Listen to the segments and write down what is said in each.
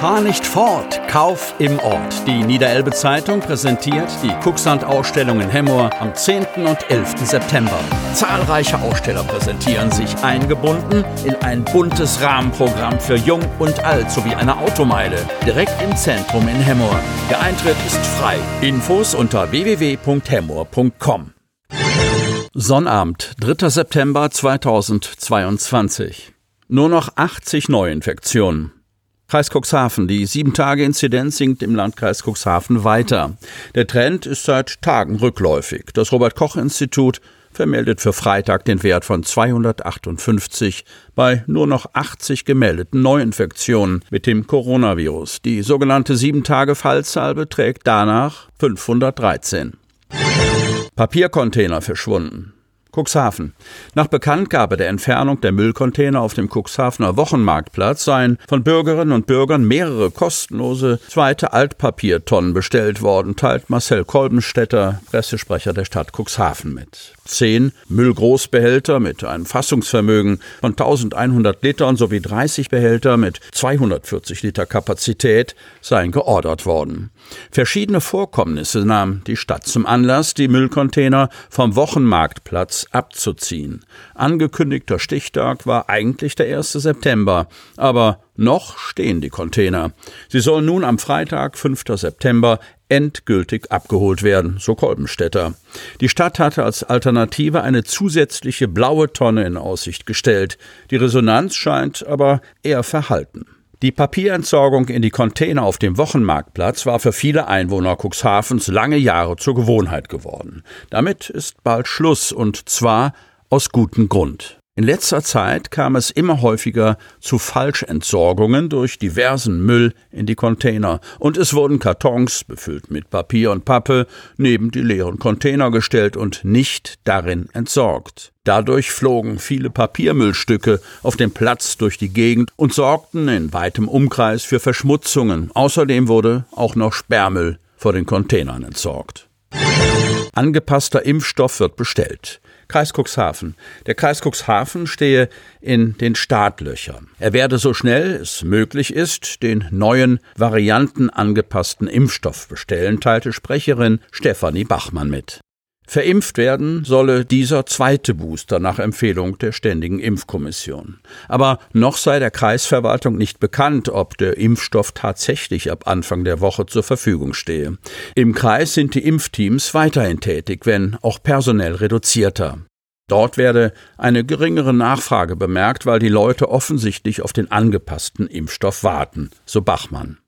Fahr nicht fort, Kauf im Ort. Die Niederelbe Zeitung präsentiert die Kucksand-Ausstellung in Hemmoor am 10. und 11. September. Zahlreiche Aussteller präsentieren sich eingebunden in ein buntes Rahmenprogramm für Jung und Alt sowie eine Automeile direkt im Zentrum in Hemmoor. Der Eintritt ist frei. Infos unter www.hemmoor.com. Sonnabend, 3. September 2022. Nur noch 80 Neuinfektionen. Kreis Cuxhaven. Die 7-Tage-Inzidenz sinkt im Landkreis Cuxhaven weiter. Der Trend ist seit Tagen rückläufig. Das Robert-Koch-Institut vermeldet für Freitag den Wert von 258 bei nur noch 80 gemeldeten Neuinfektionen mit dem Coronavirus. Die sogenannte 7-Tage-Fallzahl beträgt danach 513. Papiercontainer verschwunden. Cuxhaven. Nach Bekanntgabe der Entfernung der Müllcontainer auf dem Cuxhavener Wochenmarktplatz seien von Bürgerinnen und Bürgern mehrere kostenlose zweite Altpapiertonnen bestellt worden, teilt Marcel Kolbenstädter, Pressesprecher der Stadt Cuxhaven mit zehn Müllgroßbehälter mit einem Fassungsvermögen von 1100 Litern sowie 30 Behälter mit 240 Liter Kapazität seien geordert worden. Verschiedene Vorkommnisse nahm die Stadt zum Anlass, die Müllcontainer vom Wochenmarktplatz abzuziehen. Angekündigter Stichtag war eigentlich der 1. September, aber noch stehen die Container. Sie sollen nun am Freitag, 5. September, endgültig abgeholt werden, so Kolbenstädter. Die Stadt hatte als Alternative eine zusätzliche blaue Tonne in Aussicht gestellt. Die Resonanz scheint aber eher verhalten. Die Papierentsorgung in die Container auf dem Wochenmarktplatz war für viele Einwohner Cuxhavens lange Jahre zur Gewohnheit geworden. Damit ist bald Schluss und zwar aus gutem Grund. In letzter Zeit kam es immer häufiger zu Falschentsorgungen durch diversen Müll in die Container und es wurden Kartons, befüllt mit Papier und Pappe, neben die leeren Container gestellt und nicht darin entsorgt. Dadurch flogen viele Papiermüllstücke auf dem Platz durch die Gegend und sorgten in weitem Umkreis für Verschmutzungen. Außerdem wurde auch noch Sperrmüll vor den Containern entsorgt. Angepasster Impfstoff wird bestellt. Kreis Cuxhaven. Der Kreis Cuxhaven stehe in den Startlöchern. Er werde so schnell es möglich ist, den neuen variantenangepassten Impfstoff bestellen, teilte Sprecherin Stefanie Bachmann mit. Verimpft werden solle dieser zweite Booster nach Empfehlung der Ständigen Impfkommission. Aber noch sei der Kreisverwaltung nicht bekannt, ob der Impfstoff tatsächlich ab Anfang der Woche zur Verfügung stehe. Im Kreis sind die Impfteams weiterhin tätig, wenn auch personell reduzierter. Dort werde eine geringere Nachfrage bemerkt, weil die Leute offensichtlich auf den angepassten Impfstoff warten, so Bachmann.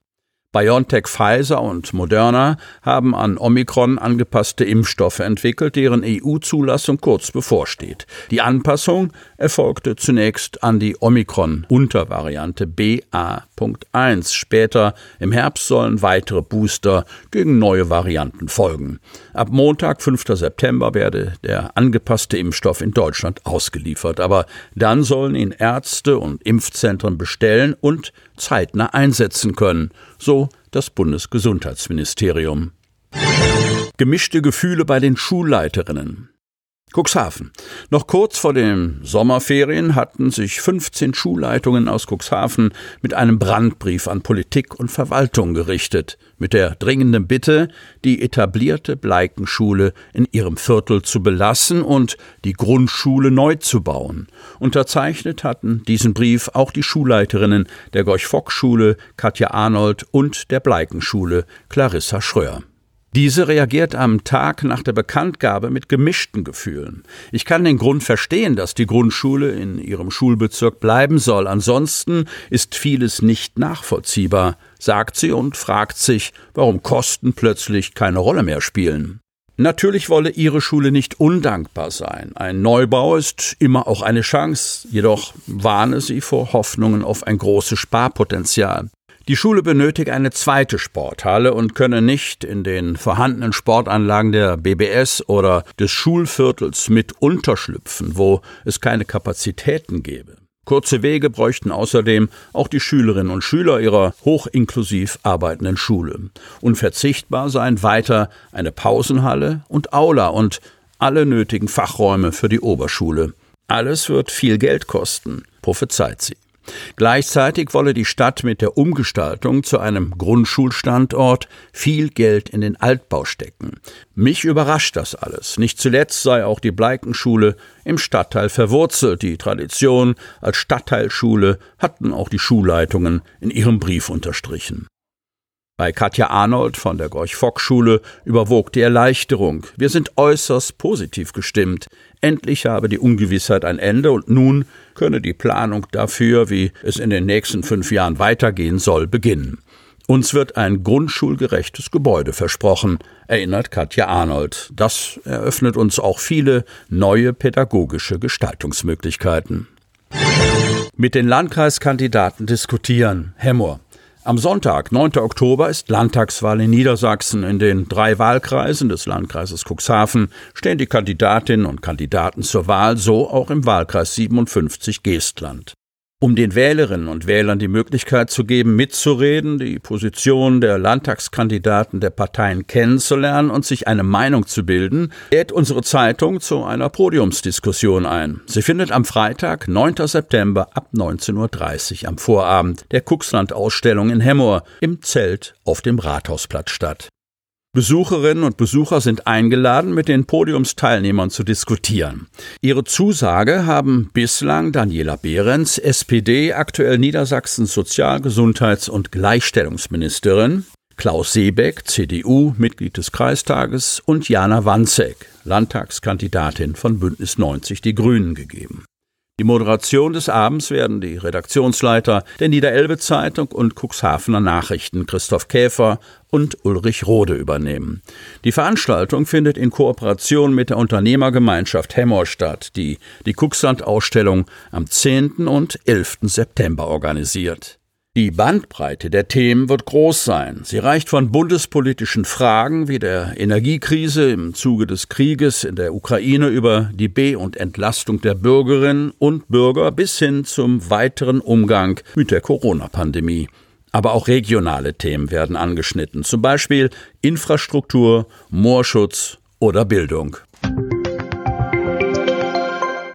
BioNTech Pfizer und Moderna haben an Omikron angepasste Impfstoffe entwickelt, deren EU-Zulassung kurz bevorsteht. Die Anpassung erfolgte zunächst an die Omikron-Untervariante BA.1. Später im Herbst sollen weitere Booster gegen neue Varianten folgen. Ab Montag, 5. September, werde der angepasste Impfstoff in Deutschland ausgeliefert. Aber dann sollen ihn Ärzte und Impfzentren bestellen und zeitnah einsetzen können, so das Bundesgesundheitsministerium. Gemischte Gefühle bei den Schulleiterinnen. Cuxhaven. Noch kurz vor den Sommerferien hatten sich 15 Schulleitungen aus Cuxhaven mit einem Brandbrief an Politik und Verwaltung gerichtet, mit der dringenden Bitte, die etablierte Bleikenschule in ihrem Viertel zu belassen und die Grundschule neu zu bauen. Unterzeichnet hatten diesen Brief auch die Schulleiterinnen der Gorch-Fock-Schule Katja Arnold und der Bleikenschule Clarissa Schröer. Diese reagiert am Tag nach der Bekanntgabe mit gemischten Gefühlen. Ich kann den Grund verstehen, dass die Grundschule in ihrem Schulbezirk bleiben soll. Ansonsten ist vieles nicht nachvollziehbar, sagt sie und fragt sich, warum Kosten plötzlich keine Rolle mehr spielen. Natürlich wolle ihre Schule nicht undankbar sein. Ein Neubau ist immer auch eine Chance, jedoch warne sie vor Hoffnungen auf ein großes Sparpotenzial. Die Schule benötigt eine zweite Sporthalle und könne nicht in den vorhandenen Sportanlagen der BBS oder des Schulviertels mit unterschlüpfen, wo es keine Kapazitäten gäbe. Kurze Wege bräuchten außerdem auch die Schülerinnen und Schüler ihrer hochinklusiv arbeitenden Schule. Unverzichtbar seien weiter eine Pausenhalle und Aula und alle nötigen Fachräume für die Oberschule. Alles wird viel Geld kosten, prophezeit sie. Gleichzeitig wolle die Stadt mit der Umgestaltung zu einem Grundschulstandort viel Geld in den Altbau stecken. Mich überrascht das alles. Nicht zuletzt sei auch die Bleikenschule im Stadtteil verwurzelt. Die Tradition als Stadtteilschule hatten auch die Schulleitungen in ihrem Brief unterstrichen. Bei Katja Arnold von der Gorch-Fock-Schule überwog die Erleichterung. Wir sind äußerst positiv gestimmt. Endlich habe die Ungewissheit ein Ende und nun könne die Planung dafür, wie es in den nächsten fünf Jahren weitergehen soll, beginnen. Uns wird ein grundschulgerechtes Gebäude versprochen, erinnert Katja Arnold. Das eröffnet uns auch viele neue pädagogische Gestaltungsmöglichkeiten. Mit den Landkreiskandidaten diskutieren. Hemmer. Am Sonntag, 9. Oktober, ist Landtagswahl in Niedersachsen. In den drei Wahlkreisen des Landkreises Cuxhaven stehen die Kandidatinnen und Kandidaten zur Wahl, so auch im Wahlkreis 57 Geestland um den Wählerinnen und Wählern die Möglichkeit zu geben, mitzureden, die Position der Landtagskandidaten der Parteien kennenzulernen und sich eine Meinung zu bilden, lädt unsere Zeitung zu einer Podiumsdiskussion ein. Sie findet am Freitag, 9. September ab 19.30 Uhr am Vorabend der Kuxland-Ausstellung in Hemmoor im Zelt auf dem Rathausplatz statt. Besucherinnen und Besucher sind eingeladen, mit den Podiumsteilnehmern zu diskutieren. Ihre Zusage haben bislang Daniela Behrens, SPD, aktuell Niedersachsens Sozial-, Gesundheits- und Gleichstellungsministerin, Klaus Seebeck, CDU, Mitglied des Kreistages und Jana Wanzek, Landtagskandidatin von Bündnis 90 Die Grünen gegeben. Die Moderation des Abends werden die Redaktionsleiter der Niederelbe Zeitung und Cuxhavener Nachrichten Christoph Käfer und Ulrich Rode übernehmen. Die Veranstaltung findet in Kooperation mit der Unternehmergemeinschaft Hemmer statt, die die Cuxland-Ausstellung am 10. und 11. September organisiert. Die Bandbreite der Themen wird groß sein. Sie reicht von bundespolitischen Fragen wie der Energiekrise im Zuge des Krieges in der Ukraine über die Be- und Entlastung der Bürgerinnen und Bürger bis hin zum weiteren Umgang mit der Corona-Pandemie. Aber auch regionale Themen werden angeschnitten, zum Beispiel Infrastruktur, Moorschutz oder Bildung.